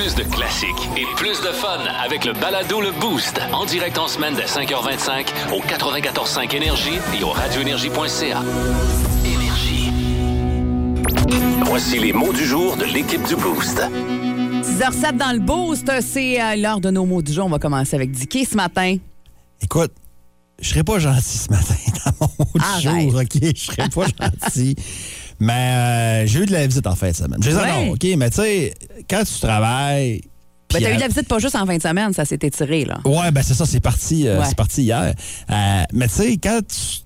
Plus de classiques et plus de fun avec le balado Le Boost. En direct en semaine dès 5h25 au 94.5 Énergie et au radioénergie.ca. Énergie. Voici les mots du jour de l'équipe du Boost. 6h07 dans le boost, c'est euh, l'heure de nos mots du jour. On va commencer avec Dicky ce matin. Écoute, je serais pas gentil ce matin dans mon mot du Arrête. jour, OK? Je serais pas gentil. Mais euh, j'ai eu de la visite en fin de semaine. J'ai dit Ouais. non, OK? Mais tu sais, quand tu travailles... Ben, t'as eu de la visite pas juste en fin de semaine, ça s'est étiré, là. Ouais, ben c'est ça, c'est parti, euh, Ouais. c'est parti hier. Euh, mais tu sais, quand tu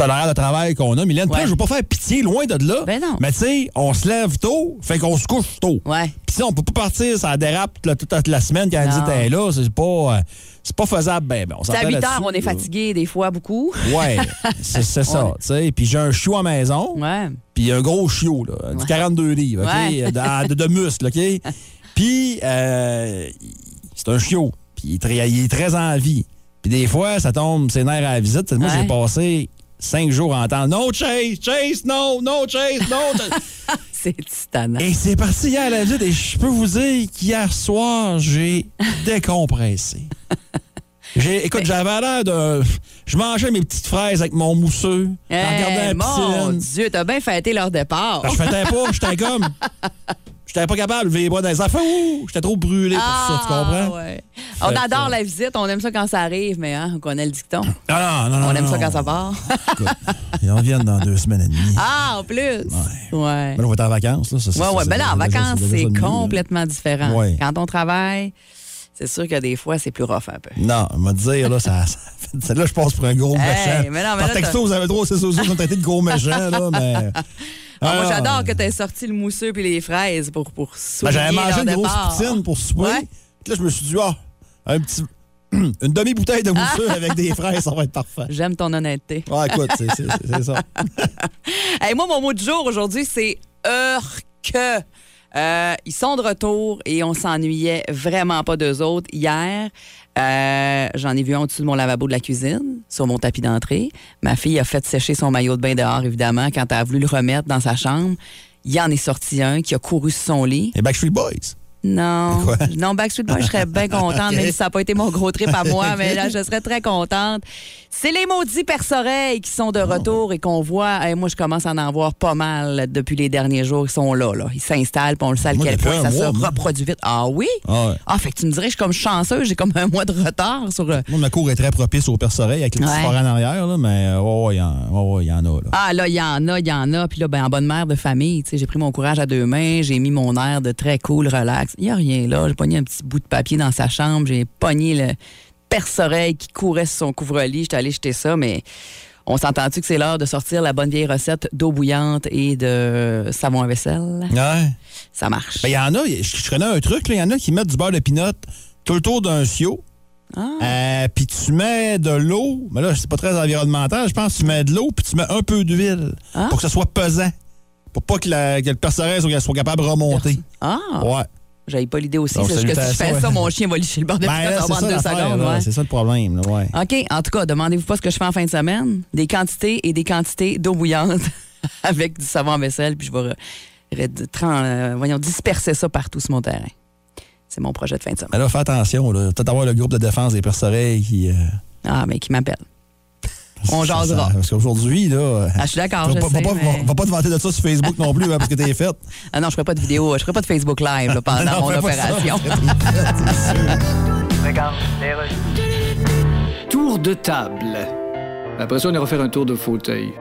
l'horaire de travail qu'on a, Mylène, puis là, je veux pas faire pitié loin de là. Ben non. Mais tu sais, on se lève tôt, fait qu'on se couche tôt. Ouais. Puis ça, on peut pas partir, ça dérape toute la, toute la semaine quand Non. visite est là. C'est pas, euh, c'est pas faisable. Ben, ben, on C'est à s'entend 8 heures, on est fatigué des fois beaucoup. Ouais, c'est c'est ça. Tu sais. Puis j'ai un chiot à maison, Ouais. puis un gros chiot, là, du 42 livres, OK? Ouais. De, de, de muscles, OK? Puis euh, c'est un chiot, puis il, est très- il est très en vie. Puis des fois, ça tombe ses nerfs à la visite. Moi, j'ai passé cinq jours en temps. No chase, chase, no, no chase, no. chase. C'est titanant. et c'est parti hier à la visite, et je peux vous dire qu'hier soir, j'ai décompressé. J'ai, écoute, j'avais l'air de. Je mangeais mes petites fraises avec mon mousseux. en regardant Eh, la mon piscine. Dieu, t'as bien fêté leur départ. Ben, je fêtais pas, j'étais comme. J'étais pas capable de lever les bras dans les affaires. J'étais trop brûlé pour ça, tu comprends? Ah, ouais. On Fait adore que- la visite, on aime ça quand ça arrive, mais hein, on connaît le dicton. Ah non, non, non. On aime non, ça quand ça part. Écoute, ils reviennent dans deux semaines et demie. Ah, en plus! Ouais. Ben, là, on va être en vacances. Là. Ça, ça, Ouais, ça, ouais. ça, Ben là, en vacances, c'est ça là. complètement différent. Ouais. Quand on travaille, c'est sûr que des fois, c'est plus rough un peu. Non, on va dire, là, ça, ça- là, je passe pour un gros Hey, méchant. mais non, mais Par là, texto, vous avez le droit, c'est sociaux, sont traités de gros méchants, là, mais. Ah, moi, Ah, j'adore que tu aies sorti le mousseux puis les fraises pour, pour ben, J'avais mangé une grosse départ. poutine pour souper. Ouais. Puis Là, je me suis dit, ah, un petit. Une demi-bouteille de mousseux avec des fraises, ça va être parfait. J'aime ton honnêteté. Ouais, écoute, c'est ça. Hey, moi, mon mot du jour aujourd'hui, c'est heurque. Euh, ils sont de retour et on s'ennuyait vraiment pas d'eux autres. Hier, euh, j'en ai vu un au-dessus de mon lavabo de la cuisine, sur mon tapis d'entrée. Ma fille a fait sécher son maillot de bain dehors, évidemment, quand elle a voulu le remettre dans sa chambre. Il y en est sorti un qui a couru sur son lit. Et Backstreet Boys. Non. Quoi? Non, Backstreet Boys, je serais bien contente, ça n'a pas été mon gros trip à moi, mais là, je serais très contente. C'est les maudits perce-oreilles qui sont de Oh. retour et qu'on voit. Moi, je commence à en voir pas mal depuis les derniers jours. Ils sont là, là. Ils s'installent, puis on le sait à quel point ça mois, se moi. reproduit vite. Ah oui? Ah ouais. Ah, fait que tu me dirais je suis comme chanceuse, j'ai comme un mois de retard sur. euh, Moi, ma cour est très propice aux perce-oreilles avec les Ouais. en arrière, là, mais euh, ouais, ouais, il y, en- y en a. Là. Ah, là, il y en a, il y en a. Puis là, ben, en bonne mère de famille, tu sais, j'ai pris mon courage à deux mains, j'ai mis mon air de très cool, relax. Il n'y a rien là. J'ai pogné un petit bout de papier dans sa chambre, j'ai pogné le perce-oreille qui courait sur son couvre-lit. J'étais allée jeter ça, mais on s'entend-tu que c'est l'heure de sortir la bonne vieille recette d'eau bouillante et de savon à vaisselle? Ouais. Ça marche. Ben, il y en a, je, je connais un truc, il y en a qui mettent du beurre de pinot tout le tour d'un ciot. Ah. Euh, puis tu mets de l'eau, mais là, c'est pas très environnemental, je pense que tu mets de l'eau, puis tu mets un peu d'huile Ah. pour que ça soit pesant. Pour pas que, la, que le perce-oreille soit, soit capable de remonter. Ah, Ouais. J'avais pas l'idée aussi. C'est que si je fais ouais. ça, mon chien va licher le beurre de Ben, là, en deux secondes. ouais. c'est ça le problème. Là, ouais. OK. En tout cas, demandez-vous pas ce que je fais en fin de semaine. Des quantités et des quantités d'eau bouillante avec du savon à vaisselle, puis je vais euh, voyons, disperser ça partout sur mon terrain. C'est mon projet de fin de semaine. Mais là, fais attention, là. Peut-être avoir le groupe de défense des perce-oreilles qui. euh, Ah, mais qui m'appelle. On jasera. Parce qu'aujourd'hui, là. Ah, je suis d'accord, va, va mais- va pas te vanter de ça sur Facebook non plus, hein, parce que t'es faite. Ah non, je ferai pas de vidéo, je ferai pas de Facebook Live là, pendant Non, mon opération. Tour de table. Après ça, on ira faire un tour de fauteuil.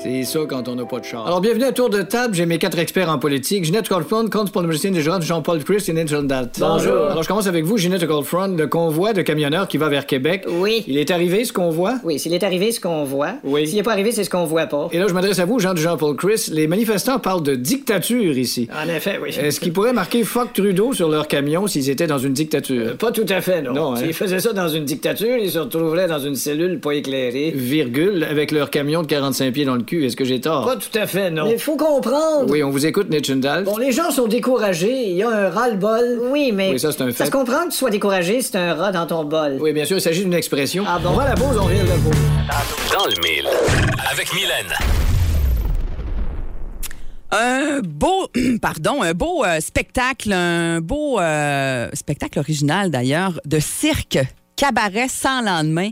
C'est ça quand on n'a pas de chance. Alors, bienvenue à Tour de table. J'ai mes quatre experts en politique. Ginette Goldfront, compte pour des Jurats, Jean-Paul Christ et Nathan Dalt. Bonjour. Alors, je commence avec vous, Ginette Goldfront, le convoi de camionneurs qui va vers Québec. Oui. Il est arrivé, ce convoi? Oui, s'il est arrivé ce qu'on voit. Oui. S'il n'est pas arrivé, c'est ce qu'on voit pas. Et là, je m'adresse à vous, Jean Jean-Paul Chris. Les manifestants parlent de dictature ici. En effet, oui. Est-ce qu'ils pourraient marquer Fuck Trudeau sur leur camion s'ils étaient dans une dictature? Pas tout à fait, non. Non, hein? S'ils faisaient ça dans une dictature, ils se retrouveraient dans une cellule pas éclairée. Virgule, avec leur camion de 45 pieds dans le cul. Est-ce que j'ai tort? Pas tout à fait, non. Mais il faut comprendre. Oui, on vous écoute, Nitchendal. Bon, les gens sont découragés. Il y a un ras-le-bol. Oui, mais. Oui, ça, c'est un fait. Ça se comprend que tu sois découragé, c'est un rat dans ton bol. Oui, bien sûr, il s'agit d'une expression. Ah bon? On va à la pause, on revient de la pause. Dans le mille. Avec Mylène. Un beau, pardon, un beau euh, spectacle, un beau euh, spectacle original d'ailleurs, de cirque cabaret sans lendemain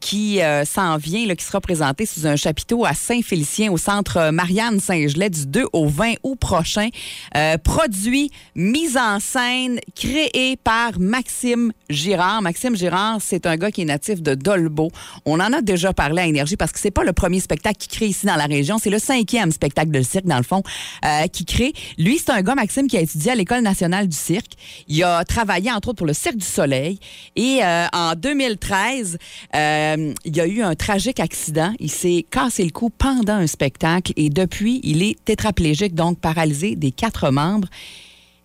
qui euh, s'en vient, là, qui sera présenté sous un chapiteau à Saint-Félicien au centre Marianne Saint-Gelais du 2 au 20 août prochain. Euh, produit, mise en scène, créé par Maxime Girard. Maxime Girard, c'est un gars qui est natif de Dolbeau. On en a déjà parlé à Énergie parce que c'est pas le premier spectacle qui crée ici dans la région, c'est le cinquième spectacle de cirque, dans le fond, euh, qui crée. Lui, c'est un gars, Maxime, qui a étudié à l'École nationale du cirque. Il a travaillé, entre autres, pour le Cirque du Soleil. Et en 2013, euh, il y a eu un tragique accident. Il s'est cassé le cou pendant un spectacle et depuis, il est tétraplégique, donc paralysé des quatre membres.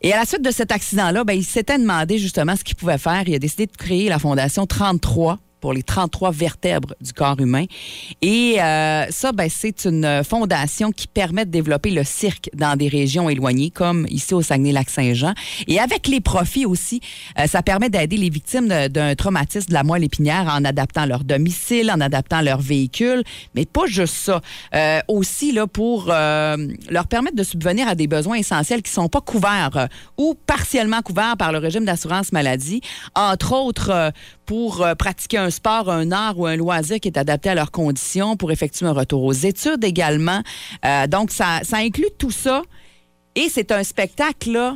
Et à la suite de cet accident-là, ben, il s'était demandé justement ce qu'il pouvait faire. Il a décidé de créer la Fondation 33 pour les 33 vertèbres du corps humain. Et euh, ça, ben, c'est une fondation qui permet de développer le cirque dans des régions éloignées, comme ici au Saguenay-Lac-Saint-Jean. Et avec les profits aussi, euh, ça permet d'aider les victimes d'un traumatisme de la moelle épinière en adaptant leur domicile, en adaptant leur véhicule. Mais pas juste ça. Euh, aussi, là, pour leur permettre de subvenir à des besoins essentiels qui sont pas couverts ou partiellement couverts par le régime d'assurance maladie. Entre autres, pour pratiquer un sport, un art ou un loisir qui est adapté à leurs conditions pour effectuer un retour aux études également. Euh, donc, ça, ça inclut tout ça. Et c'est un spectacle, là,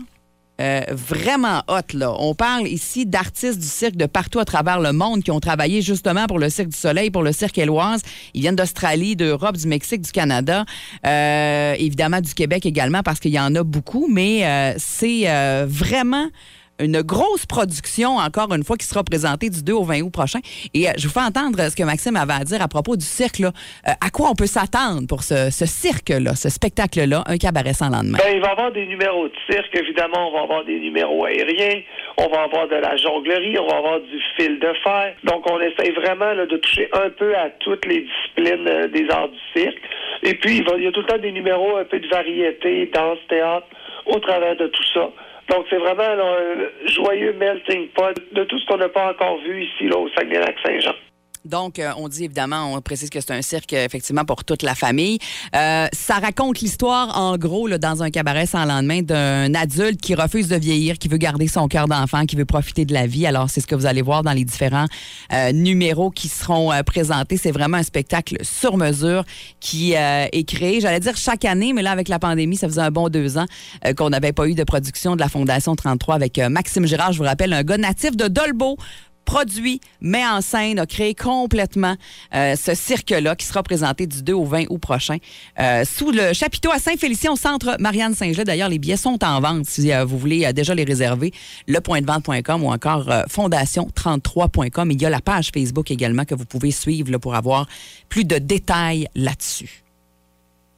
euh, vraiment hot. Là. On parle ici d'artistes du cirque de partout à travers le monde qui ont travaillé justement pour le Cirque du Soleil, pour le Cirque Éloise. Ils viennent d'Australie, d'Europe, du Mexique, du Canada, euh, évidemment du Québec également parce qu'il y en a beaucoup, mais c'est vraiment une grosse production, encore une fois, qui sera présentée du 2 au 20 août prochain. Et euh, je vous fais entendre ce que Maxime avait à dire à propos du cirque. Là. Euh, à quoi on peut s'attendre pour ce, cirque-là, ce spectacle-là, un cabaret sans lendemain? Ben, il va y avoir des numéros de cirque, évidemment. On va avoir des numéros aériens. On va avoir de la jonglerie. On va avoir du fil de fer. Donc, on essaie vraiment de toucher un peu à toutes les disciplines euh, des arts du cirque. Et puis, il, il y a tout le temps des numéros, un peu de variété, danse, théâtre, au travers de tout ça. Donc, c'est vraiment un joyeux melting pot de tout ce qu'on n'a pas encore vu ici, là, au Saguenay-Lac-Saint-Jean. Donc, euh, on dit évidemment, on précise que c'est un cirque effectivement pour toute la famille. Euh, ça raconte l'histoire, en gros, dans un cabaret sans lendemain, d'un adulte qui refuse de vieillir, qui veut garder son cœur d'enfant, qui veut profiter de la vie. Alors, c'est ce que vous allez voir dans les différents euh, numéros qui seront présentés. C'est vraiment un spectacle sur mesure qui est créé, j'allais dire chaque année, mais là, avec la pandémie, ça faisait un bon deux ans qu'on n'avait pas eu de production de la Fondation 33 avec Maxime Girard, je vous rappelle, un gars natif de Dolbeau produit, met en scène, a créé complètement euh, ce cirque-là qui sera présenté du 2 au 20 août prochain euh, sous le chapiteau à Saint-Félicien au centre Marianne Saint-Gelais. D'ailleurs, les billets sont en vente si euh, vous voulez déjà les réserver. Lepointdevente.com ou encore fondation33.com. Il y a la page Facebook également que vous pouvez suivre pour avoir plus de détails là-dessus.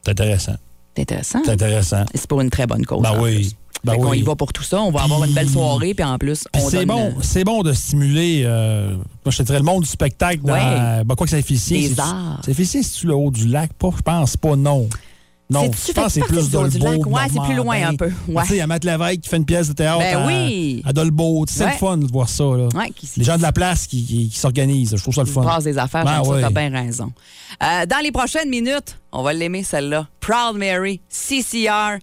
C'est intéressant. C'est intéressant. C'est intéressant. C'est pour une très bonne cause. Ben oui. Ben on y va pour tout ça. On va avoir une belle soirée, puis en plus, on C'est bon, euh, c'est bon de stimuler, euh, moi, je te dirais, le monde du spectacle dans. Ben, quoi que c'est efficient. Les arts. C'est efficient, c'est-tu le haut du lac? Pas, je pense pas, non. Non, je pense que c'est plus Dolbeau. Ouais, c'est plus loin un peu. Ouais. Tu sais, il y a Matt Lévesque qui fait une pièce de théâtre ben à, oui. à Dolbeau. C'est le fun de voir ça. Là. Ouais, Les gens de la place qui, qui, s'organisent. Je trouve ça le fun. Ils des affaires, ben, ouais. t'as bien raison. Euh, dans les prochaines minutes, on va l'aimer celle-là. Proud Mary, CCR.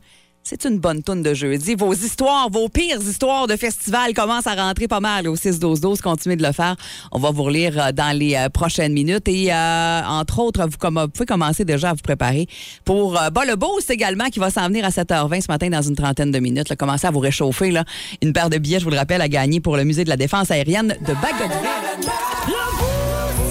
C'est une bonne toune de jeudi. Vos histoires, vos pires histoires de festival commencent à rentrer pas mal au 6-12-12. Continuez de le faire. On va vous relire euh, dans les euh, prochaines minutes. Et euh, entre autres, vous, pouvez commencer déjà à vous préparer pour bah, le Boost également qui va s'en venir à 7h20 ce matin dans une trentaine de minutes. Commencez à vous réchauffer. Là. Une paire de billets, je vous le rappelle, à gagner pour le Musée de la Défense aérienne de Bagotville.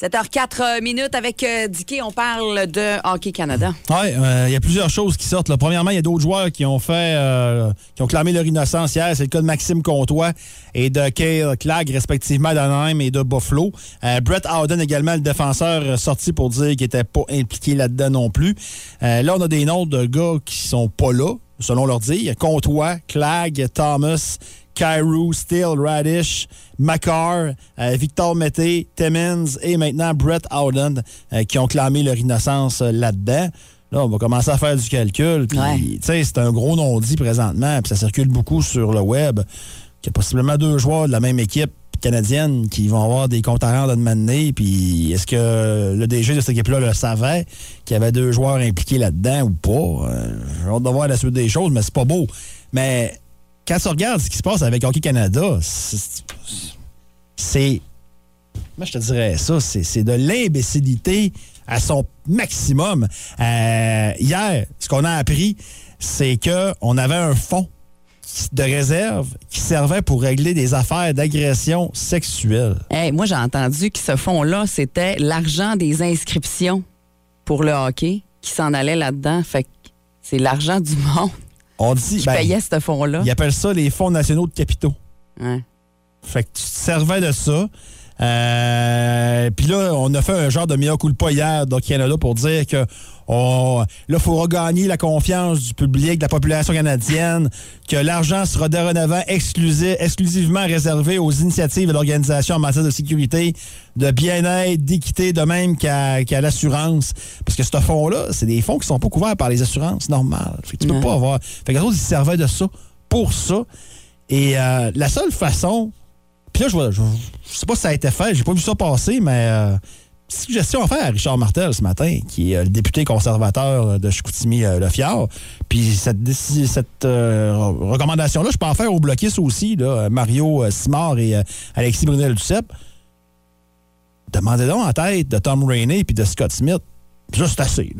7h04 minutes avec euh, Dicky, on parle de Hockey Canada. Oui, euh, il y a plusieurs choses qui sortent. Premièrement, il y a d'autres joueurs qui ont fait, euh, qui ont clamé leur innocence hier. C'est le cas de Maxime Comtois et de Kale Clag, respectivement d'Anaheim et de Buffalo. Brett Howden également, le défenseur, sorti pour dire qu'il n'était pas impliqué là-dedans non plus. là, on a des noms de gars qui sont pas là, selon leur dire. Comtois, Clag, Thomas, Cairo, Steele, Radish, Macar, euh, Victor Mété, Timmins et maintenant Brett Howland euh, qui ont clamé leur innocence euh, là-dedans. Là, on va commencer à faire du calcul. Puis, Ouais. c'est un gros non-dit présentement. Puis ça circule beaucoup sur le web. Qu'il y a possiblement deux joueurs de la même équipe canadienne qui vont avoir des comptes à rendre à demander. Puis est-ce que le DG de cette équipe-là le savait qu'il y avait deux joueurs impliqués là-dedans ou pas? J'ai hâte de voir la suite des choses, mais c'est pas beau. Mais quand tu regardes ce qui se passe avec Hockey Canada, c'est- moi, je te dirais ça, c'est de l'imbécilité à son maximum. Euh, hier, ce qu'on a appris, c'est qu'on avait un fonds de réserve qui servait pour régler des affaires d'agression sexuelle. Hey, moi, j'ai entendu que ce fonds-là, c'était l'argent des inscriptions pour le hockey qui s'en allait là-dedans. Fait que c'est l'argent du monde On dit, qui ben, payait ce fonds-là. ils appellent ça les fonds nationaux de capitaux. Ouais. Fait que tu te servais de ça. Euh, Puis là, on a fait un genre de mea culpa hier dans Canada pour dire que on, là, il faut regagner la confiance du public, de la population canadienne, que l'argent sera dorénavant exclusi- exclusivement réservé aux initiatives de l'organisation en matière de sécurité, de bien-être, d'équité, de même qu'à l'assurance. Parce que ce fonds-là, c'est des fonds qui sont pas couverts par les assurances normales. Fait que tu peux pas avoir. Fait que les autres, ils se servaient de ça pour ça. Et euh, la seule façon puis là, je, vois- je, je sais pas si ça a été fait, j'ai pas vu ça passer, mais euh, suggestion à faire à Richard Martel ce matin, qui est euh, le député conservateur de Chicoutimi-Le Fjord. Puis cette, euh, recommandation-là, je peux en faire aux bloquistes aussi, là, Mario euh, Simard et euh, Alexis Brunel-Duceppe. Demandez donc en tête de Tom Rainey puis de Scott Smith. Là, c'est assez.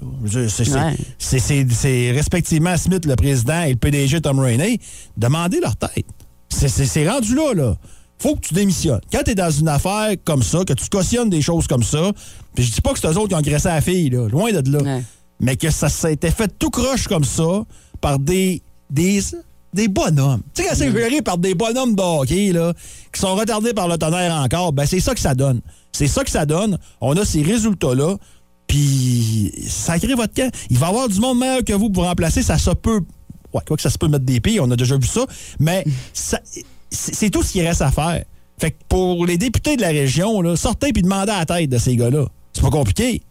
C'est Ouais. respectivement Smith, le président, et le PDG Tom Rainey. Demandez leur tête. C'est rendu là, là. Faut que tu démissionnes. Quand tu es dans une affaire comme ça, que tu cautionnes des choses comme ça, puis je dis pas que c'est eux autres qui ont agressé la fille, là, loin de là, Ouais. mais que ça s'était fait tout croche comme ça par des, des, des bonhommes. Tu sais, quand c'est géré par des bonhommes de hockey, là, qui sont retardés par le tonnerre encore, ben c'est ça que ça donne. C'est ça que ça donne. On a ces résultats-là, puis sacré votre camp. Il va y avoir du monde meilleur que vous pour remplacer, ça se peut. Ouais, quoi que ça se peut mettre des pieds, on a déjà vu ça, mais ça- c'est tout ce qui reste à faire. Fait que pour les députés de la région, là, sortez puis demandez à la tête de ces gars-là. C'est pas compliqué.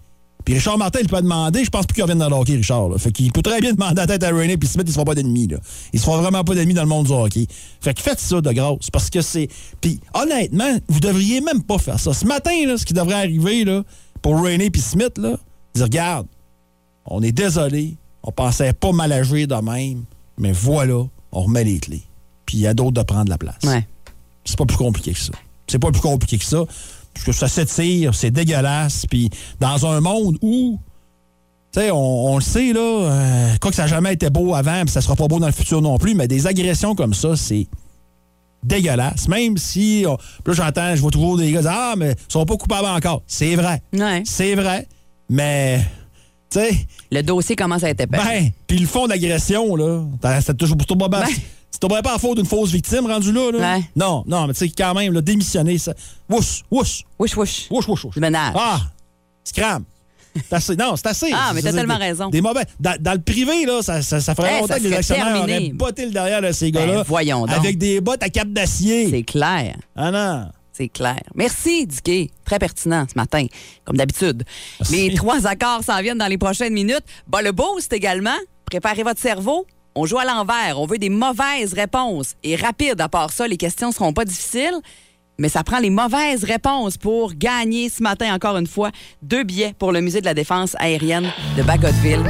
Puis Richard Martin, il peut demander, je pense plus qu'il revienne dans le hockey, Richard. Fait qu'il peut très bien demander à la tête à René puis Smith, ils se font pas d'ennemis. là. Ils se font vraiment pas d'ennemis dans le monde du hockey. Fait que faites ça de grâce. Parce que c'est. Puis honnêtement, vous devriez même pas faire ça. Ce matin, là, ce qui devrait arriver là, pour René puis Smith, là, dire regarde, on est désolé, on pensait pas mal agir de même, mais voilà, on remet les clés. Puis il y a d'autres de prendre la place. Ouais. C'est pas plus compliqué que ça. C'est pas plus compliqué que ça. Parce que ça s'étire, c'est dégueulasse. Puis dans un monde où, tu sais, on, on le sait, là, euh, quoi que ça n'a jamais été beau avant, puis ça sera pas beau dans le futur non plus, mais des agressions comme ça, c'est dégueulasse. Même si, on- puis là, j'entends, je vois toujours des gars dire Ah, mais ils sont pas coupables encore. C'est vrai. Ouais. C'est vrai. Mais, tu sais, Le dossier commence à être épais. ben, puis le fond d'agression, là, c'est toujours pour toi, Ben. Tu t'aurais pas à faute d'une fausse victime rendue là, là? Ouais. Non, non, mais tu sais, quand même, là, démissionner, ça. Wouch, wouch, Wouch, wouch. wouch, wouch, wouch. Du ménage. Ah! Scram! Assez. Non, c'est assez. Ah, mais t'as tellement des- raison. Des mauvais. Dans, dans le privé, là, ça, ça, ça ferait Eh, longtemps ça que les actionnaires terminé. auraient botté le derrière de ces gars-là. Ben, voyons donc. Avec des bottes à cap d'acier. C'est clair. Ah non. C'est clair. Merci, Dicky. Très pertinent ce matin, comme d'habitude. Les trois accords s'en viennent dans les prochaines minutes. Bah, le boost également. Préparez votre cerveau. On joue à l'envers. On veut des mauvaises réponses. Et rapides, à part ça, les questions seront pas difficiles. Mais ça prend les mauvaises réponses pour gagner ce matin, encore une fois, deux billets pour le Musée de la Défense aérienne de Bagotville.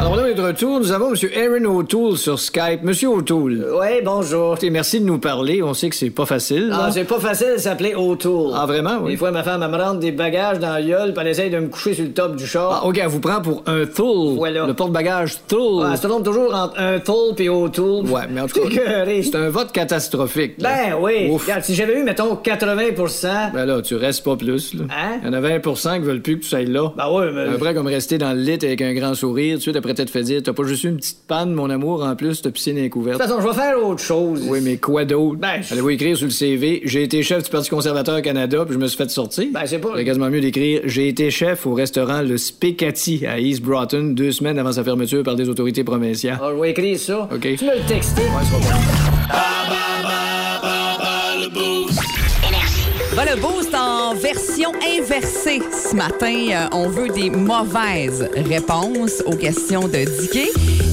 Alors là, on est de retour. Nous avons M. Aaron O'Toole sur Skype. Monsieur O'Toole. Oui, bonjour. Écoutez, merci de nous parler. On sait que c'est pas facile. là. Ah, c'est pas facile de s'appeler O'Toole. Ah, vraiment, oui? Des fois, ma femme, elle me rentre des bagages dans la gueule, puis elle essaye de me coucher sur le top du char. Ah, OK, elle vous prend pour un Thule. Voilà. Le porte-bagages Thule. Ah, elle se trompe toujours entre un Toole puis O'Toole. Ouais, mais en tout cas, C'est un vote catastrophique. là. Ben oui. Ouf. Regarde, si j'avais eu, mettons, 80% Ben là, tu restes pas plus. Là. Hein? Il y en a 20% qui veulent plus que tu ailles là. Ben oui, mais... Un vrai comme rester dans le lit avec un grand sourire, de suite après t'être fait dire T'as pas juste eu une petite panne, mon amour, en plus, t'as piscine De incouverte. toute façon, je vais faire autre chose. Oui, mais quoi d'autre? Ben, je- Allez-vous écrire sur le CV J'ai été chef du Parti conservateur au Canada, puis je me suis fait sortir. Ben, c'est pas... C'est quasiment mieux d'écrire J'ai été chef au restaurant Le Specati à East Broughton deux semaines avant sa fermeture par des autorités provinciales. Ah, je vais écrire ça. OK. Tu me le texter. Va le boost en inversée ce matin. Euh, on veut des mauvaises réponses aux questions de Dicky.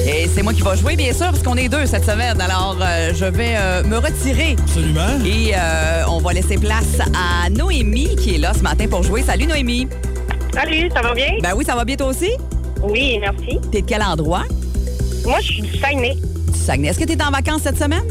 Et c'est moi qui va jouer, bien sûr, parce qu'on est deux cette semaine. Alors, euh, je vais euh, me retirer. Absolument. Et euh, on va laisser place à Noémie qui est là ce matin pour jouer. Salut Noémie. Salut, ça va bien? Ben oui, ça va bien toi aussi? Oui, merci. T'es de quel endroit? Moi, je suis du Saguenay. Du Saguenay. Est-ce que t'es en vacances cette semaine?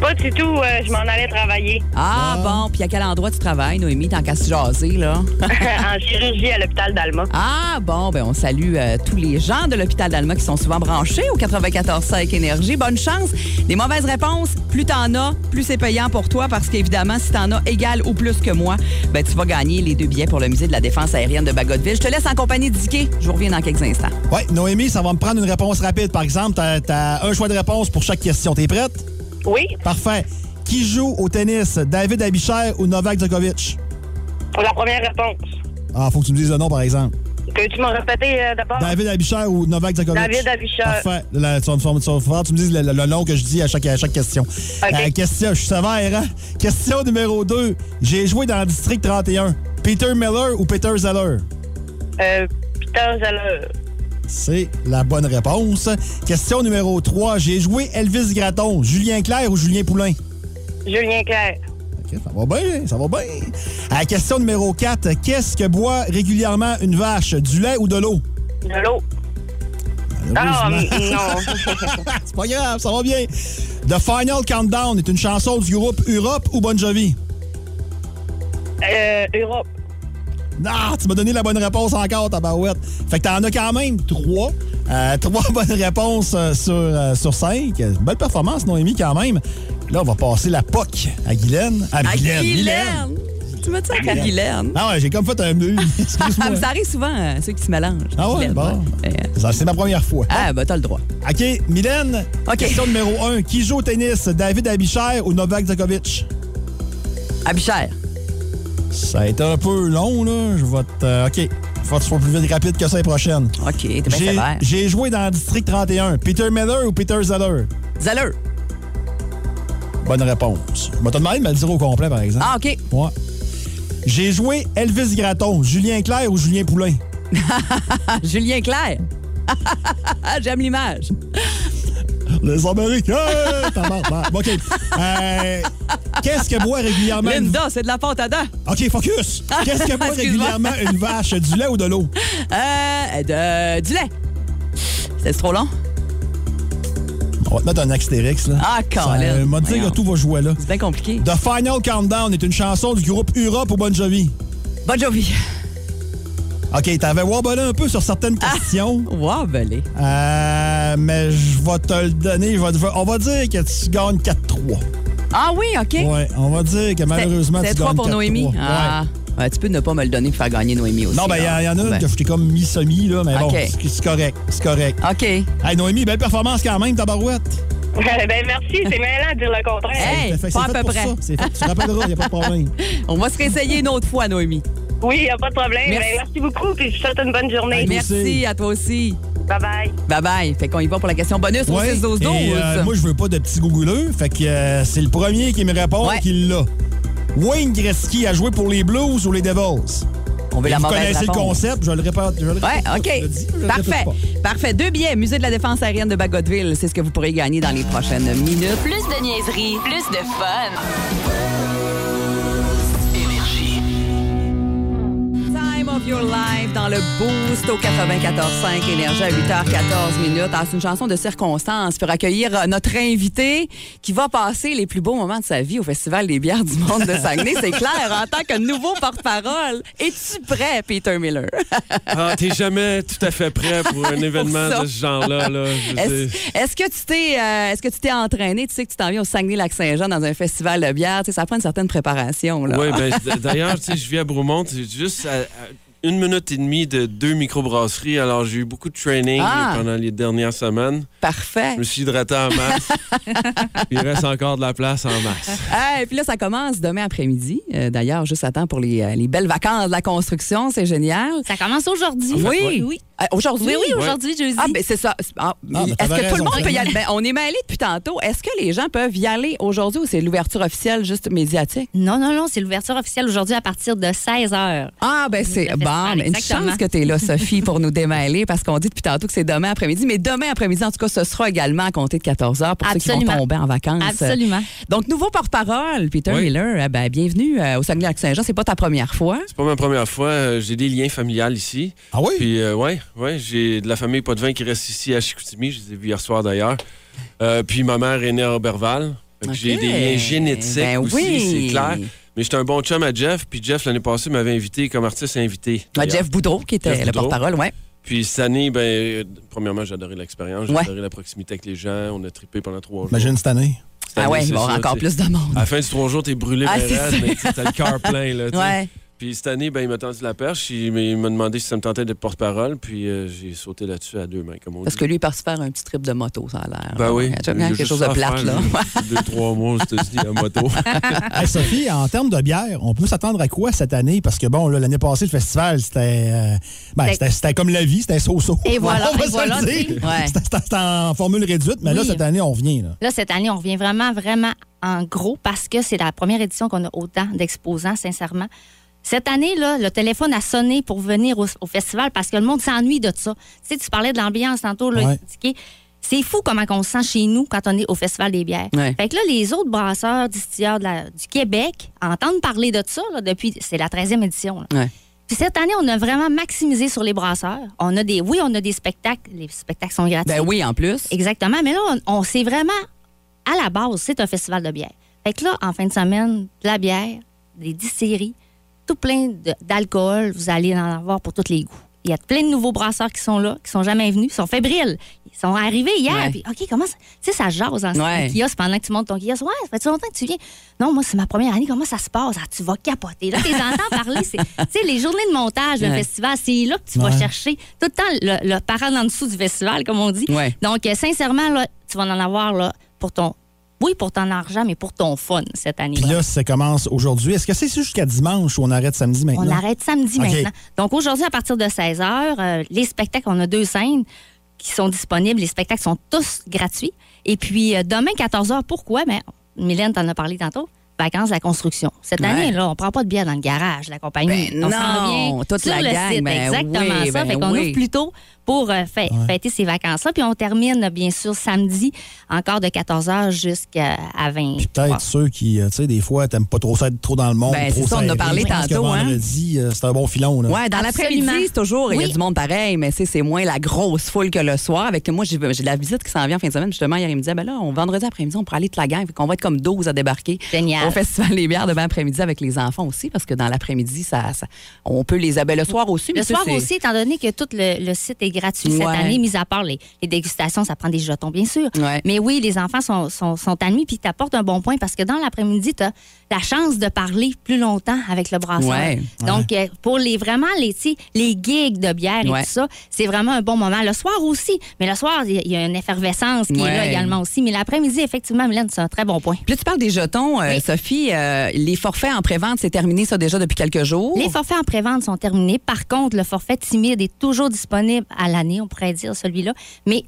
Pas du tout, euh, je m'en allais travailler Ah, bon. Puis à quel endroit tu travailles, Noémie? Tant qu'à se jaser, là? en chirurgie à l'hôpital d'Alma. Ah, bon, ben on salue euh, tous les gens de l'hôpital d'Alma qui sont souvent branchés au 94.5 Énergie. Bonne chance. Des mauvaises réponses, plus t'en as, plus c'est payant pour toi parce qu'évidemment, si t'en as égal ou plus que moi, ben tu vas gagner les deux billets pour le musée de la défense aérienne de Bagotville. Je te laisse en compagnie de Dicky. Je vous reviens dans quelques instants. Oui, Noémie, ça va me prendre une réponse rapide. Par exemple, t'as as un choix de réponse pour chaque question. T'es prête? Oui, Parfait. Qui joue au tennis, David Abichère ou Novak Djokovic? pour la première réponse. Ah, faut que tu me dises le nom, par exemple. Peux-tu me répéter euh, d'abord? David Abichère ou Novak Djokovic? David Abichère. Parfait. Là, tu, vas tu me dises le, le- le nom que je dis à chaque, à chaque question. Euh, question, je suis sévère, hein? Question numéro 2. J'ai joué dans le district 31. Peter Miller ou Peter Zeller? Euh, Peter Zeller. C'est la bonne réponse. Question numéro 3. J'ai joué Elvis Gratton. Julien Clerc ou Julien Poulain? Julien Clerc. OK, ça va bien, ça va bien. À question numéro 4. Qu'est-ce que boit régulièrement une vache? Du lait ou de l'eau? De l'eau. Ah, non. C'est pas grave, ça va bien. The Final Countdown est une chanson du groupe Europe ou Bon Jovi? euh, Europe. Non, tu m'as donné la bonne réponse encore, tabarouette. Fait que t'en as quand même trois. Euh, trois bonnes réponses euh, sur, euh, sur cinq. Belle performance, Noémie, quand même. Là, on va passer la POC à Guylaine. À, À Guylaine. Guylaine. Tu m'as dit ça à Guylaine. Ah ouais, j'ai comme fait un mu. Excuse-moi. Ah, ça arrive souvent, euh, ceux qui se mélangent. Ah ouais, Guylaine, bon. ouais. Ça, C'est ma première fois. Ah, ben, t'as le droit. OK, Mylène, question numéro un. Qui joue au tennis, David Abichère ou Novak Djokovic? Abichère. Ça a été un peu long, là. Je vais te... euh, OK. Faut que tu sois plus vite rapide que ça les prochaines. OK, t'es bien J'ai- sévère. J'ai joué dans le district 31. Peter Miller ou Peter Zeller? Zeller. Bonne réponse. Je vais te demander de me le dire au complet, par exemple. Ah, OK. Ouais. J'ai joué Elvis Gratton, Julien Clerc ou Julien Poulain? Julien Clerc. J'aime l'image. Les Américains! OK. Euh, Qu'est-ce que boit régulièrement... une- Linda, c'est de la pâte à dents. OK, focus. Qu'est-ce que boit régulièrement une vache? Du lait ou de l'eau? Euh, de, du lait. C'est trop long? On va te mettre un astérix, là. Ah, Colin. m'a dit que tout va jouer là. C'est bien compliqué. The Final Countdown est une chanson du groupe Europe ou Bon Jovi? Bon Jovi. OK, t'avais wobblé un peu sur certaines Ah. questions. Wow, belé. Euh, mais je vais te le donner. je vais te- on va dire que tu gagnes 4-3. Ah oui, OK. Ouais, on va dire que malheureusement, tu C'est gagnes 3 pour 4-3. Noémie. Ah. Ouais, tu peux ne pas me le donner pour faire gagner Noémie aussi. Non, ben, il y, en- y en a une Ben, que je t'ai comme mis semi, là, mais bon, c'est correct. C'est correct. OK. Hey, Noémie, belle performance quand même, ta barouette. ben, merci, c'est mêlant de dire le contraire. Hey, C'est fait- pas c'est à fait peu pour près. ça. C'est fait. Tu te rappelleras, il n'y a pas de problème. On va se réessayer une autre fois, Noémie. Oui, il n'y a pas de problème. Merci. Ben, merci beaucoup, puis je vous souhaite une bonne journée. Merci à toi aussi. Bye bye. Bye bye. Fait qu'on y va pour la question bonus au Ouais, 6 12 12 et, euh, moi, je veux pas de petits gouguleux. Fait que euh, c'est le premier qui me répond Ouais. qui l'a. Wayne Gretzky a joué pour les Blues ou les Devils? On veut la vous connaissez le réponse. concept, je le répète. Je le répète Ouais, OK. je le dis, je le Parfait. Parfait. Deux billets. Musée de la Défense aérienne de Bagotville. C'est ce que vous pourrez gagner dans les prochaines minutes. Plus de niaiserie, plus de fun. Of Your Life dans le Boost au 94.5 Énergie à 8h14 minutes. Ah, c'est une chanson de circonstance pour accueillir euh, notre invité qui va passer les plus beaux moments de sa vie au Festival des bières du monde de Saguenay. C'est clair, en tant que nouveau porte-parole. Es-tu prêt, Peter Miller? Ah, t'es jamais tout à fait prêt pour un événement de ce genre-là. Là. Est-ce que tu t'es euh, est-ce que tu t'es entraîné? Tu sais que tu t'en viens au Saguenay-Lac-Saint-Jean dans un festival de bière. Tu sais, ça prend une certaine préparation. Là. Oui, ben, d'ailleurs, tu sais, je vis à Bromont. Juste à- à- une minute et demie de deux microbrasseries. Alors, j'ai eu beaucoup de training Ah. pendant les dernières semaines. Parfait. Je me suis hydraté en masse. Il reste encore de la place en masse. Ah, et puis là, ça commence demain après-midi. Euh, D'ailleurs, juste à temps pour les, euh, les belles vacances de la construction. C'est génial. Ça commence aujourd'hui. Oui. oui. Euh, aujourd'hui? Oui, oui, aujourd'hui, jeudi. Ah, ben c'est ça. Ah, ben, Est-ce que tout le monde peut y aller? Ben, on est mêlés depuis tantôt. Est-ce que les gens peuvent y aller aujourd'hui ou c'est l'ouverture officielle juste médiatique? Non, non, non, c'est l'ouverture officielle aujourd'hui à partir de 16 h. Ah, ben c'est bon. mais Une chance que tu es là, Sophie, pour nous démêler parce qu'on dit depuis tantôt que c'est demain après-midi. Mais demain après-midi, en tout cas, ce sera également à compter de 14 h pour ceux qui vont tomber en vacances. Absolument. Donc, nouveau porte-parole, Peter Oui. Miller. Eh ben, bienvenue euh, au Saguenay-Lac-Saint-Jean. C'est pas ta première fois. C'est pas ma première fois. euh, J'ai des liens familiales ici. Ah oui? Puis, euh, ouais, ouais, j'ai de la famille pas de vin qui reste ici à Chicoutimi. Je les ai vus hier soir d'ailleurs. Euh, puis, ma mère est née à que J'ai des liens génétiques Ben aussi, oui. c'est clair. Mais j'étais un bon chum à Jeff. Puis, Jeff, l'année passée, m'avait invité comme artiste invité. Ah, d'ailleurs. Jeff Boudreau, qui était Jeff le porte-parole, ouais. Puis, cette année, ben, premièrement, j'ai adoré l'expérience. J'ai Ouais. adoré la proximité avec les gens. On a trippé pendant trois jours. Imagine cette année. Cette Ah année, ouais, il va y avoir encore plus de monde. À la fin du trois jours, t'es brûlé, Ah, raide, mais t'as le cœur plein. Là, tu sais. Ouais. Puis cette année, ben, il m'a tendu la perche. Il, m'a- il m'a demandé si ça me tentait d'être porte-parole. Puis euh, j'ai sauté là-dessus à deux mains, comme on Parce dit. que lui, il part se faire un petit trip de moto, ça a l'air. Ben oui. Tu quelque juste chose de plate, là. Deux, trois mois aux États-Unis à moto. Hey, Sophie, en termes de bière, on peut s'attendre à quoi cette année? Parce que bon, là, l'année passée, le festival, c'était euh, ben, C'était- comme la vie, c'était so-so. Et voilà, on va et se voilà. Ouais. C'était- en formule réduite, mais là, cette année, on revient. Là. Là, cette année, on revient vraiment, vraiment en gros parce que c'est la première édition qu'on a autant d'exposants, sincèrement. Cette année, là, le téléphone a sonné pour venir au, au festival parce que le monde s'ennuie de ça. Tu sais, tu parlais de l'ambiance tantôt, là, Ouais. C'est fou comment on se sent chez nous quand on est au Festival des bières. Ouais. Fait que là, les autres brasseurs, distilleurs de la- du Québec entendent parler de ça là, depuis... C'est la 13e édition. là. Ouais. Puis cette année, on a vraiment maximisé sur les brasseurs. On a des... Oui, on a des spectacles. Les spectacles sont gratuits. Ben oui, en plus. Exactement. Mais là, on, on c'est vraiment, à la base, c'est un festival de bière. Fait que là, en fin de semaine, de la bière, des distilleries, tout plein d'alcool. Vous allez en avoir pour tous les goûts. Il y a plein de nouveaux brasseurs qui sont là, qui sont jamais venus, qui sont fébriles. Ils sont arrivés hier. Ouais. Puis, OK, comment ça. Tu sais, ça jase dans Ouais. kiosque pendant que tu montes ton kiosque. Ouais, ça fait longtemps que tu viens? Non, moi, c'est ma première année. Comment ça se passe? Ah, tu vas capoter. Là, tu les entends parler. Tu sais, les journées de montage d'un Ouais. festival, c'est là que tu vas chercher tout le temps le, le parent en dessous du festival, comme on dit. Donc, euh, sincèrement, là, tu vas en avoir là, pour ton. Oui, pour ton argent, mais pour ton fun cette année. Puis là, ça commence aujourd'hui. Est-ce que c'est jusqu'à dimanche ou on arrête samedi maintenant? On arrête samedi maintenant. Donc aujourd'hui, à partir de 16 h, les spectacles, on a deux scènes qui sont disponibles. Les spectacles sont tous gratuits. Et puis euh, demain, 14 h, pourquoi? Mais Mylène t'en a parlé tantôt. Vacances de la construction. Cette Ouais. année, là, on prend pas de bière dans le garage, la compagnie. Ben on non, s'en vient toute sur la le gang, site. ben Exactement oui, ça. ben fait qu'on oui. ouvre plus tôt pour euh, fê- fêter ces vacances-là. Puis on termine, bien sûr, samedi, encore de 14 h jusqu'à à 20 Puis peut-être ceux qui, euh, tu sais, des fois, t'aimes pas trop ça être trop dans le monde. Ben, trop c'est ça, on en a parlé que tantôt, hein. vendredi, euh, c'est un bon filon. Là. Ouais, dans l'après-midi, toujours, il y a Oui. du monde pareil, mais c'est c'est moins la grosse foule que le soir. Avec moi, j'ai j'ai de la visite qui s'en vient en fin de semaine. Justement, hier, il me disait, ben là, on, vendredi après-midi, on pourrait aller toute la gang. Fait qu'on va être comme 12 à débarquer Génial. Au Festival des bières demain après-midi avec les enfants aussi, parce que dans l'après-midi, ça, ça- on peut les abeilles le soir aussi. Le soir aussi, étant donné que tout le, le site est gratuit cette année, mis à part les, les dégustations, ça prend des jetons, bien sûr. Ouais. Mais oui, les enfants sont, sont, sont admis, puis tu apportes un bon point parce que dans l'après-midi, tu as la chance de parler plus longtemps avec le brasseur. Ouais. Donc, euh, pour les vraiment les, les gigs de bière et Ouais. tout ça, c'est vraiment un bon moment. Le soir aussi, mais le soir, il y a- une effervescence qui est là également aussi. Mais l'après-midi, effectivement, Mylène, c'est un très bon point. Puis là, tu parles des jetons, euh, Oui. Sophie. euh, les forfaits en pré-vente, c'est terminé ça déjà depuis quelques jours? Les forfaits en pré-vente sont terminés. Par contre, le forfait timide est toujours disponible à l'année, on pourrait dire celui-là. Mais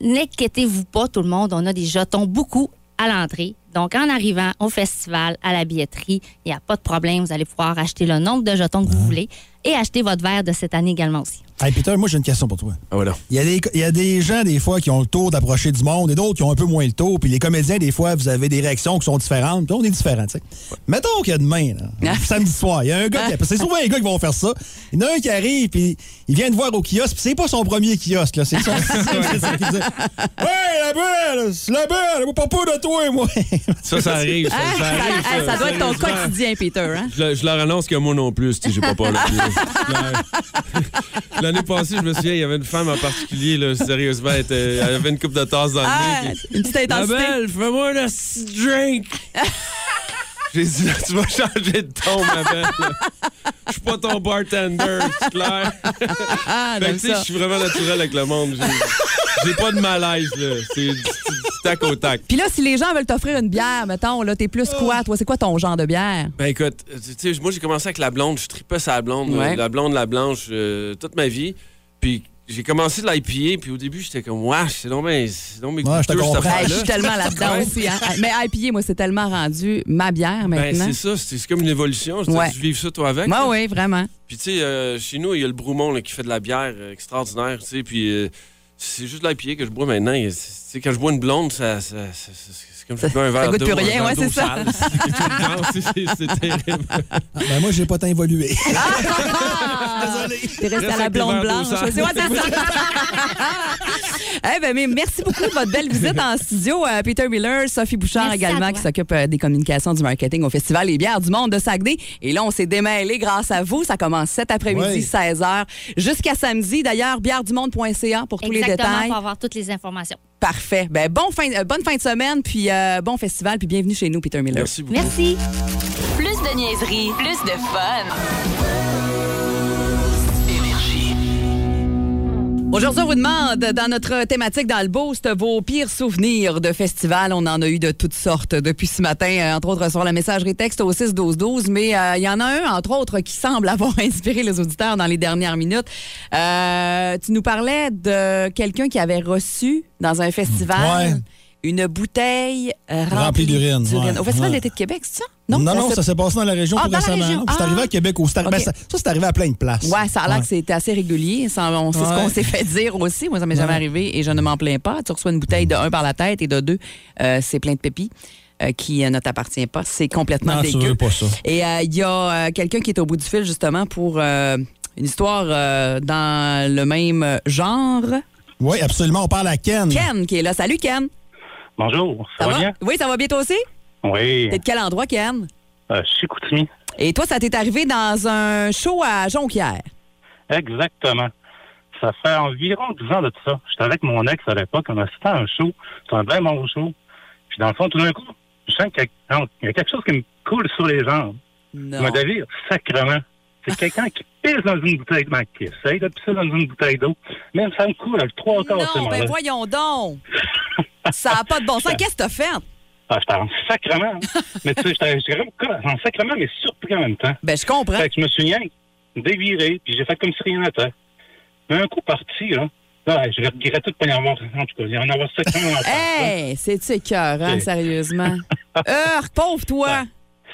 n'inquiétez-vous pas, tout le monde, on a des jetons beaucoup à l'entrée. Donc, en arrivant au festival, à la billetterie, il n'y a pas de problème. Vous allez pouvoir acheter le nombre de jetons que vous voulez et acheter votre verre de cette année également aussi. Hey, Peter, moi, j'ai une question pour toi. Ah, voilà. Il y, a des, il y a des gens, des fois, qui ont le tour d'approcher du monde et d'autres qui ont un peu moins le tour. Puis les comédiens, des fois, vous avez des réactions qui sont différentes. Puis on est différents, tu sais. Mettons qu'il y a demain, là, samedi soir, il y a un gars qui... C'est souvent les gars qui vont faire ça. Il y en a un qui arrive, puis il vient de voir au kiosque, puis c'est pas son premier kiosque, là. C'est son sixième, c'est ça, qui dit Ouais, la belle, c'est la belle, pas peur de toi, moi. Ça, ça arrive. Ça, Ah, ça arrive, ça, ça doit être ton quotidien, Peter. Hein? Je, le- je leur annonce que moi non plus, si j'ai pas peur. L'année passée, je me souviens, il y avait une femme en particulier, là, sérieusement, elle, était- elle avait une coupe de tasse dans le Ah, nez. une petite intensité. belle, fais-moi le drink. J'ai dit, là, tu vas changer de ton, ma belle. Je suis pas ton bartender, c'est clair. Ah, Fait que, je suis vraiment naturel avec le monde. J'ai- pas de malaise, là. C'est tac au tac. Puis là, si les gens veulent t'offrir une bière, mettons, là, t'es plus quoi, toi? C'est quoi ton genre de bière? Ben écoute, tu sais, moi j'ai commencé avec la blonde, je tripais sur la blonde, Ouais. euh, la blonde, la blanche, euh, toute ma vie. Puis j'ai commencé de l'IPA, puis au début j'étais comme, wesh, c'est donc bien Ouais, je je suis tellement là-dedans aussi. hein. Mais IPA, moi, c'est tellement rendu ma bière Ben maintenant. c'est ça, c'est comme une évolution. Je Ouais. Tu vives ça toi avec. Moi, là. oui, vraiment. Puis tu sais, euh, chez nous, il y a le Broumont là, qui fait de la bière euh, extraordinaire, tu sais, puis euh, c'est juste l'IPA que je bois maintenant. Et c'est- quand je bois une blonde, ça, ça- ça- ça- c'est comme si je bois un ça verre goûte d'eau. plus un rien, verre ouais, c'est ça. C'est- terrible. Ben, moi, j'ai pas tant évolué. T'es resté à la blonde blanche. ouais, c'est ça. Eh ben, mais merci beaucoup de votre belle visite en studio. Euh, Peter Miller, Sophie Bouchard Merci également, qui s'occupe euh, des communications du marketing au Festival Les Bières du Monde de Saguenay. Et là, on s'est démêlé grâce à vous. Ça commence cet après-midi, Ouais. 16h, jusqu'à samedi. D'ailleurs, bièredumonde.ca pour tous les détails. pour avoir toutes les informations. Parfait. Ben, bon fin, euh, bonne fin de semaine, puis euh, bon festival, puis bienvenue chez nous, Peter Miller. Merci beaucoup. Merci. Plus de niaiserie, plus de fun. Aujourd'hui, on vous demande, dans notre thématique dans le boost, vos pires souvenirs de festival. On en a eu de toutes sortes depuis ce matin, euh, entre autres sur la messagerie texte au 6-12-12, mais euh, il y en a un, entre autres, qui semble avoir inspiré les auditeurs dans les dernières minutes. Euh, tu nous parlais de quelqu'un qui avait reçu dans un festival Ouais. Une bouteille euh, remplie, d'urine, ouais. Au Festival Ouais. d'été de Québec, c'est ça? Non, non, ça s'est passé dans la région Ah, tout récemment. C'est Ah. arrivé à Québec. Au Star... OK. ben, ça, ça, c'est arrivé à plein de places. Ouais, ça a l'air Ouais. que c'était assez régulier. Ça, on sait ce qu'on s'est fait dire aussi. Moi, ça m'est jamais arrivé et je ne m'en plains pas. Tu reçois une bouteille de un par la tête et de deux, euh, c'est plein de pépis euh, qui euh, ne t'appartient pas. C'est complètement Non, tu dégueu. veux pas ça. Et il y a quelqu'un qui est au bout du fil justement pour une histoire dans le même genre. Oui, absolument. On parle à Ken. Ken qui est là. Salut Ken. Bonjour, ça, va bien? Oui, ça va bien toi aussi? Oui, T'es de quel endroit, Ken? euh, Chicoutimi. Et toi, ça t'est arrivé dans un show à Jonquière? Exactement. Ça fait environ 10 ans de tout ça. J'étais avec mon ex à l'époque, on assistait à un show. C'était un bien bon show. Puis dans le fond, tout d'un coup, je sens qu'il y a quelque chose qui me coule sur les jambes. Non. Je me délire sacrement. C'est quelqu'un qui pisse dans une bouteille d'eau, qui essaye de pisser dans une bouteille d'eau. Même ça me coule le trois quarts de Non, ben moment-là. voyons donc. ça n'a pas de bon sens. Qu'est-ce que t'as fait? Ah, j'étais en sacrement. hein. mais tu sais, j'étais en sacrement, mais surpris en même temps. Ben, je comprends. Fait que je me suis rien déviré, puis j'ai fait comme si rien n'était. Mais un coup parti, là, là je regrette tout de pas y avoir, en tout cas, il y en avoir sacrément. Hey, c'est-tu écœurant, C'est- sérieusement? Heurk, pauvre toi!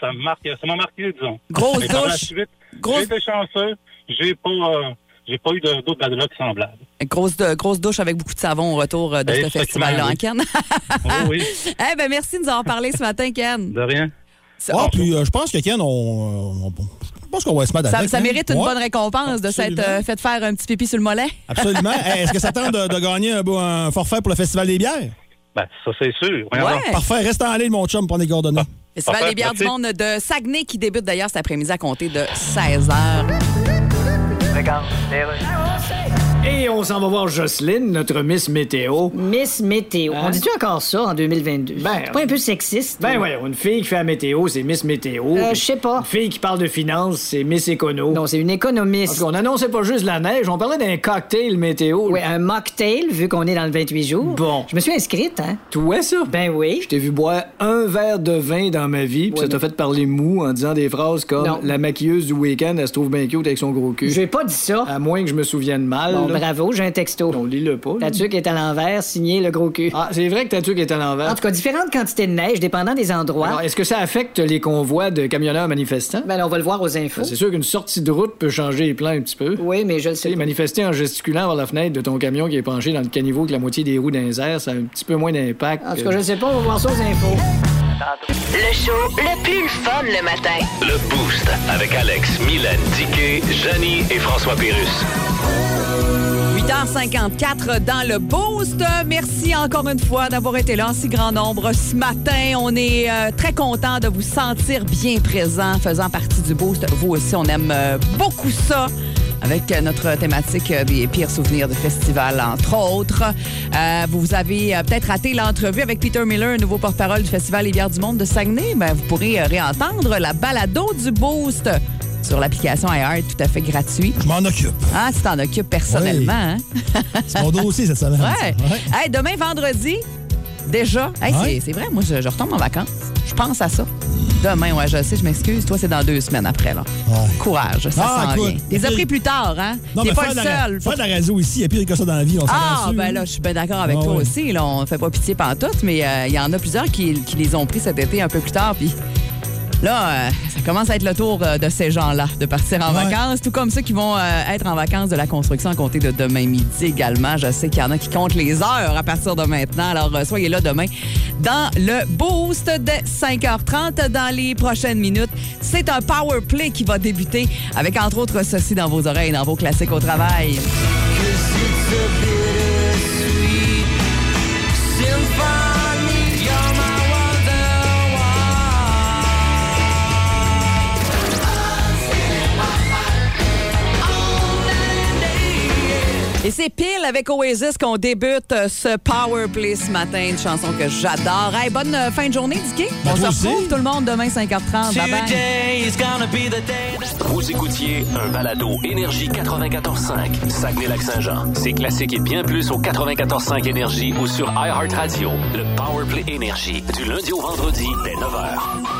Ça me marque, ça m'a marqué, disons. Grosse Et par la douche. suite, Grosse- J'ai été chanceux, j'ai pas, euh, j'ai pas eu de- d'autres bad luck semblables. Grosse, de- grosse douche avec beaucoup de savon au retour euh, de ce Effectivement, festival-là, hein, oui. Ken? Oh oui, Eh ben, merci de nous avoir parlé ce matin, Ken. de rien. Ça, Ah, puis euh, je pense que Ken, on, on- je pense qu'on va se mettre ça- avec. ça hein. mérite une Ouais, bonne récompense de s'être euh, fait faire un petit pipi sur le mollet. Absolument. Hey, Est-ce que ça tente de, de gagner un, forfait pour le Festival des bières? Ben, ça, c'est sûr. Ouais. Parfait. Reste en ligne, mon chum, pour les coordonnées. Festival Parfait, des bières du monde de Saguenay qui débute d'ailleurs cet après-midi à compter de 16 h. Et on s'en va voir Jocelyne, notre Miss Météo. Miss Météo. Hein? On dit-tu encore ça en 2022? Ben, C'est pas un peu sexiste? Ben voyons, une fille qui fait la météo, c'est Miss Météo. Euh, je sais pas. Une fille qui parle de finances, c'est Miss Écono. Non, c'est une économiste. On annonçait pas juste la neige, on parlait d'un cocktail météo. Oui, un mocktail, vu qu'on est dans le 28 jours. Bon. Je me suis inscrite, hein? Toi, ça? Ben oui. Je t'ai vu boire un verre de vin dans ma vie, puis Ouais, ça t'a fait parler mou en disant des phrases comme Non. La maquilleuse du week-end, elle se trouve bien cute avec son gros cul. J'ai pas dit ça. À moins que je me souvienne mal. Bon. Bravo, j'ai un texto. On lit-le pas. là. Est à l'envers, signé le gros cul. Ah, c'est vrai que ta tuque est à l'envers. En tout cas, différentes quantités de neige, dépendant des endroits. Alors, est-ce que ça affecte les convois de camionneurs manifestants? Ben, on va le voir aux infos. C'est sûr qu'une sortie de route peut changer les plans un petit peu. Oui, mais je le Tu sais, manifester en gesticulant vers la fenêtre de ton camion qui est penché dans le caniveau avec la moitié des roues dans les airs, ça a un petit peu moins d'impact. En tout que- cas, je sais pas, on va voir ça aux infos. Le show le plus fun le matin. Le Boost avec Alex, Mylène, Diquet, Janie et François Pérus. 8h54 dans le Boost. Merci encore une fois d'avoir été là en si grand nombre ce matin. On est euh, très content de vous sentir bien présent, faisant partie du Boost. Vous aussi, on aime euh, beaucoup ça. avec notre thématique euh, des pires souvenirs de festival, entre autres. Vous avez peut-être raté l'entrevue avec Peter Miller, nouveau porte-parole du Festival Les du Monde de Saguenay. Ben, vous pourrez réentendre la balado du Boost sur l'application iHeart, tout à fait gratuit. Je m'en occupe. Ah, tu t'en occupes personnellement, hein? C'est mon dossier cette semaine. Ouais. ça. Hey, demain, vendredi, déjà. Hey, c'est- Ouais. c'est vrai, moi, je, je retombe en vacances. Je pense à ça. Demain, ouais, je sais, je m'excuse. Toi, c'est dans deux semaines après, là. Courage, ça Ah, s'en vient. T'es as pris plus tard, hein? Non, T'es mais pas le seul. Faire de la radio ici, il y a pire que ça dans la vie. On Ah, ben là, je suis bien d'accord avec Ah, toi ouais. aussi. Là, on fait pas pitié pantoute, mais euh, il y en a plusieurs qui, qui les ont pris cet été un peu plus tard. Puis là, euh, ça commence à être le tour euh, de ces gens-là de partir en Ouais. vacances, tout comme ceux qui vont euh, être en vacances de la construction à compter de demain midi également. Je sais qu'il y en a qui comptent les heures à partir de maintenant. Alors, euh, soyez là demain dans le Boost dès 5h30 dans les prochaines minutes. C'est un power play qui va débuter avec, entre autres, ceci dans vos oreilles, dans vos classiques au travail. Et c'est pile avec Oasis qu'on débute euh, ce Power Play ce matin, une chanson que j'adore. Hey, bonne euh, fin de journée, Dicky. Ben, On se aussi. retrouve tout le monde demain 5h30. Bye bye. Vous écoutiez un balado Énergie 94.5, Saguenay-Lac-Saint-Jean. C'est classique et bien plus au 94.5 Énergie ou sur iHeartRadio. Le Powerplay Énergie, du lundi au vendredi dès 9h.